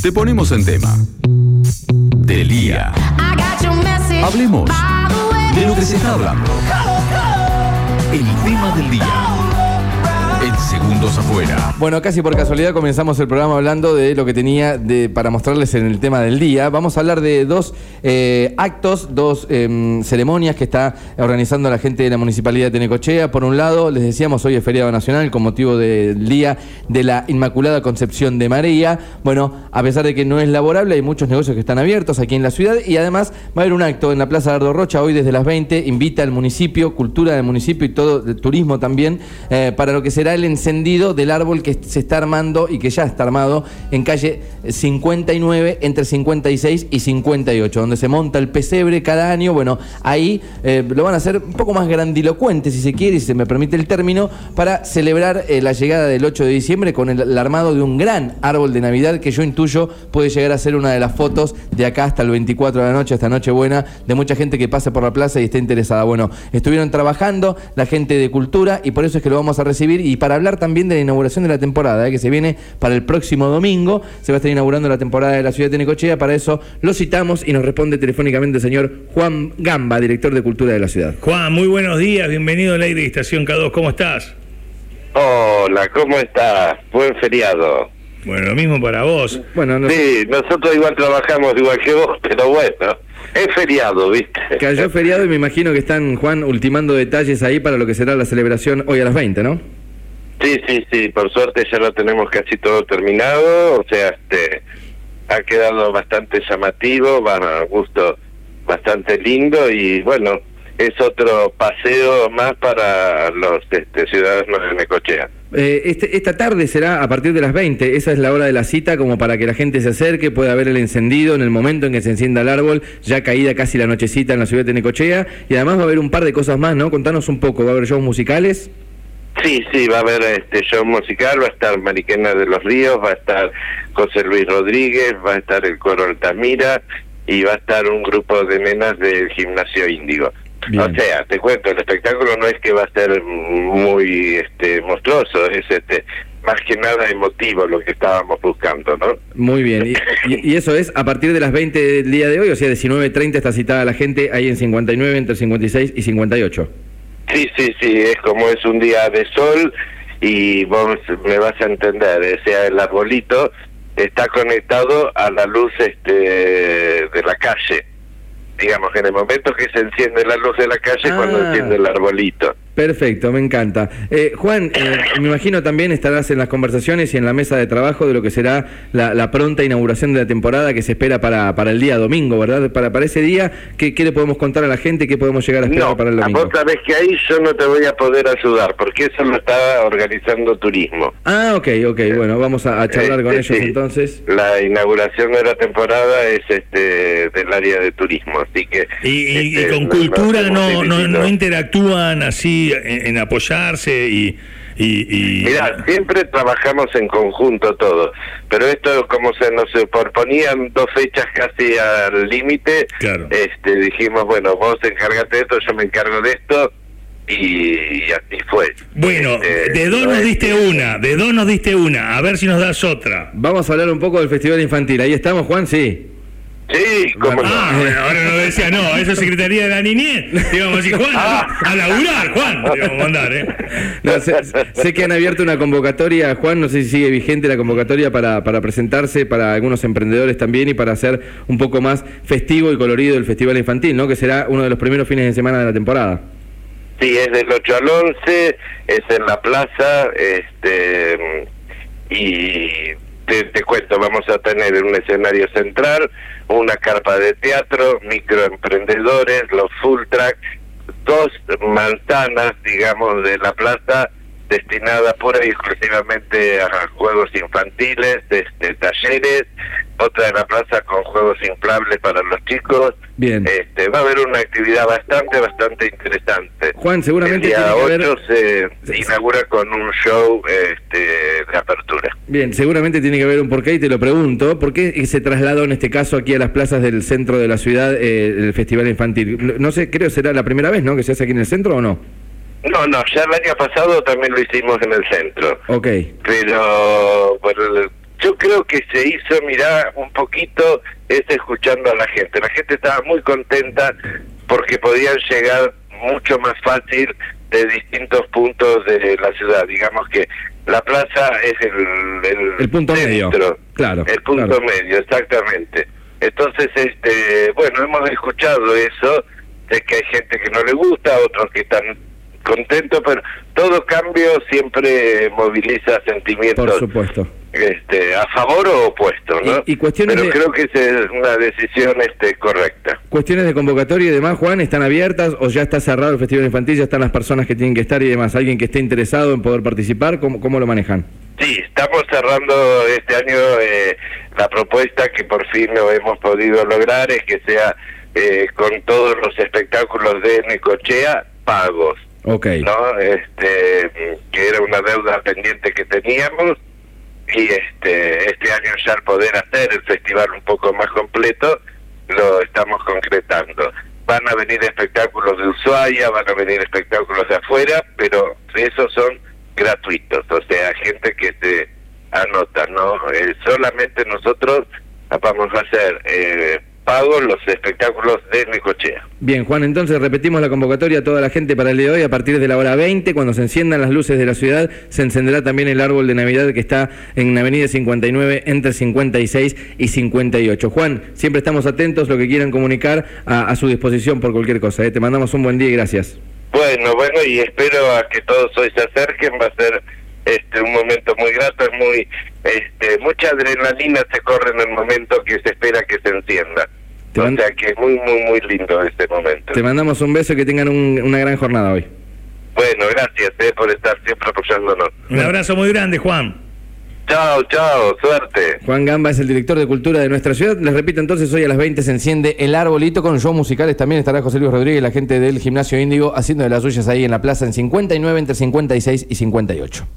te ponemos en tema. Del día. Hablemos de lo que se está hablando. El tema del día. Segundos afuera. Bueno, casi por casualidad comenzamos el programa hablando de lo que tenía de, para mostrarles en el tema del día. Vamos a hablar de dos eh, actos, dos em, ceremonias que está organizando la gente de la Municipalidad de Tenecochea. Por un lado, les decíamos, hoy es feriado nacional con motivo del Día de la Inmaculada Concepción de María. Bueno, a pesar de que no es laborable, hay muchos negocios que están abiertos aquí en la ciudad y además va a haber un acto en la Plaza Dardo Rocha hoy desde las 20. Invita al municipio, cultura del municipio y todo, el turismo también, eh, para lo que será el encendido del árbol que se está armando y que ya está armado en calle 59 entre 56 y 58, donde se monta el pesebre cada año. Bueno, ahí eh, lo van a hacer un poco más grandilocuente, si se quiere, si se me permite el término, para celebrar eh, la llegada del 8 de diciembre con el, armado de un gran árbol de Navidad que yo intuyo puede llegar a ser una de las fotos de acá hasta el 24 de la noche, esta noche buena, de mucha gente que pase por la plaza y esté interesada. Bueno, estuvieron trabajando la gente de cultura y por eso es que lo vamos a recibir y para hablar también de la inauguración de la temporada, eh, que se viene para el próximo domingo. Se va a estar inaugurando la temporada de la ciudad de Necochea. Para eso lo citamos y nos responde telefónicamente el señor Juan Gamba, director de Cultura de la ciudad. Juan, muy buenos días, bienvenido al aire de Estación K2, ¿cómo estás? Hola, ¿cómo estás? Buen feriado. Bueno, lo mismo para vos. Bueno, no- Sí, nosotros igual trabajamos igual que vos, pero bueno, es feriado, ¿viste? cayó feriado y me imagino que están, Juan, ultimando detalles ahí para lo que será la celebración hoy a las 20, ¿no? Sí, sí, sí, por suerte ya lo tenemos casi todo terminado, o sea, este ha quedado bastante llamativo, va a gusto bastante lindo y bueno, es otro paseo más para los este, ciudadanos de Necochea. Eh, este- esta tarde será a partir de las 20, esa es la hora de la cita como para que la gente se acerque, pueda ver el encendido en el momento en que se encienda el árbol, ya caída casi la nochecita en la ciudad de Necochea, y además va a haber un par de cosas más, ¿no? Contanos un poco, va a haber shows musicales. Sí, sí, va a haber este show musical, va a estar Mariquena de los Ríos, va a estar José Luis Rodríguez, va a estar el coro Altamira y va a estar un grupo de nenas del gimnasio Índigo. Bien. O sea, te cuento, el espectáculo no es que va a ser muy este monstruoso, es este más que nada emotivo lo que estábamos buscando, ¿no? Muy bien, y, y- y eso es a partir de las 20 del día de hoy, o sea, 19.30 está citada la gente ahí en 59, entre 56 y 58. Sí, sí, sí, es como es un día de sol y vos me vas a entender, o sea, el arbolito está conectado a la luz este de la calle. Digamos que en el momento que se enciende la luz de la calle cuando Ah. enciende el arbolito. Perfecto, me encanta. Eh, Juan, eh, me imagino también estarás en las conversaciones y en la mesa de trabajo de lo que será la, la pronta inauguración de la temporada que se espera para, para el día domingo, ¿verdad? Para, para ese día, ¿qué, ¿qué le podemos contar a la gente? ¿Qué podemos llegar a esperar No, para el domingo? vos sabés que ahí yo no te voy a poder ayudar porque eso lo está organizando turismo. Ah, ok, ok, bueno, vamos a, a charlar con Este, ellos sí. entonces. La inauguración de la temporada es este del área de turismo, así que Y, y- y este, con no- cultura no, no interactúan así en, en apoyarse y... y, y- Mirá, siempre trabajamos en conjunto todos, pero esto como se nos proponían dos fechas casi al límite, Claro. este dijimos, bueno, vos encargate de esto, yo me encargo de esto, y, y así fue. Bueno, Este, de dos no nos es diste una, de dos nos diste una, a ver si nos das otra. Vamos a hablar un poco del Festival Infantil. Ahí estamos, Juan, sí. Sí, como Ah, no. bueno, ahora no decía, no, eso es Secretaría de la Niñez. A decir, Juan, a, a laburar, Juan. A mandar, ¿eh? No, sé, sé que han abierto una convocatoria, Juan, no sé si sigue vigente la convocatoria para, para presentarse para algunos emprendedores también y para hacer un poco más festivo y colorido el Festival Infantil, ¿no? Que será uno de los primeros fines de semana de la temporada. Sí, es del 8 al 11, es en la plaza, este y te, te cuento, vamos a tener un escenario central, una carpa de teatro, microemprendedores, los full track, dos manzanas, digamos, de la plaza destinada pura y exclusivamente a juegos infantiles, este, talleres, otra de la plaza con juegos inflables para los chicos. Bien. Este, va a haber una actividad bastante, bastante interesante. Juan, seguramente El día tiene que 8 haber- se inaugura con un show este, de apertura. Bien, seguramente tiene que haber un porqué y te lo pregunto. ¿Por qué se trasladó en este caso aquí a las plazas del centro de la ciudad eh, el Festival Infantil? No sé, creo será la primera vez, ¿no? Que se hace aquí en el centro o no? No, no, ya el año pasado también lo hicimos en el centro. Ok. Pero bueno, yo creo creo que se hizo, mirá, un poquito es escuchando a la gente. La gente estaba muy contenta porque podían llegar mucho más fácil de distintos puntos de la ciudad. Digamos que la plaza es el, el, punto medio. Claro. El punto medio, exactamente. Entonces, este, bueno, hemos escuchado eso, de que hay gente que no le gusta, otros que están contentos, pero todo cambio siempre moviliza sentimientos. Por supuesto este, a favor o opuesto, ¿no? Y, cuestiones Pero creo que es una decisión este, correcta. Cuestiones de convocatoria y demás, Juan, ¿están abiertas o ya está cerrado el Festival Infantil? ¿Ya están las personas que tienen que estar y demás? ¿Alguien que esté interesado en poder participar? ¿Cómo, cómo lo manejan? Sí, estamos cerrando este año eh, la propuesta que por fin lo hemos podido lograr es que sea eh, con todos los espectáculos de Necochea pagos. Ok. ¿no? Este, que era una deuda pendiente que teníamos y este este año ya al poder hacer el festival un poco más completo lo estamos concretando. Van a venir espectáculos de Ushuaia van a venir espectáculos de afuera pero esos son gratuitos o sea gente que se anota no eh, solamente nosotros vamos a hacer eh, pago los espectáculos de Necochea. Bien, Juan, entonces repetimos la convocatoria a toda la gente para el día de hoy. A partir de la hora 20, cuando se enciendan las luces de la ciudad, se encenderá también el árbol de Navidad que está en Avenida 59 entre 56 y 58. Juan, siempre estamos atentos, lo que quieran comunicar a, su disposición por cualquier cosa. ¿eh? Te mandamos un buen día y gracias. Bueno, bueno, y espero a que todos hoy se acerquen. Va a ser este un momento muy grato, es muy este mucha adrenalina se corre en el momento que se espera que se encienda. O sea que es muy, muy, muy lindo este momento. Te mandamos un beso y que tengan una gran jornada hoy. Bueno, gracias eh, por estar siempre apoyándonos. Un abrazo muy grande, Juan. Chao, chao, suerte. Juan Gamba es el director de cultura de nuestra ciudad. Les repito entonces, hoy a las 20 se enciende el arbolito con show musicales. También estará José Luis Rodríguez, la gente del Gimnasio Índigo, haciendo de las suyas ahí en la plaza en 59 entre 56 y 58.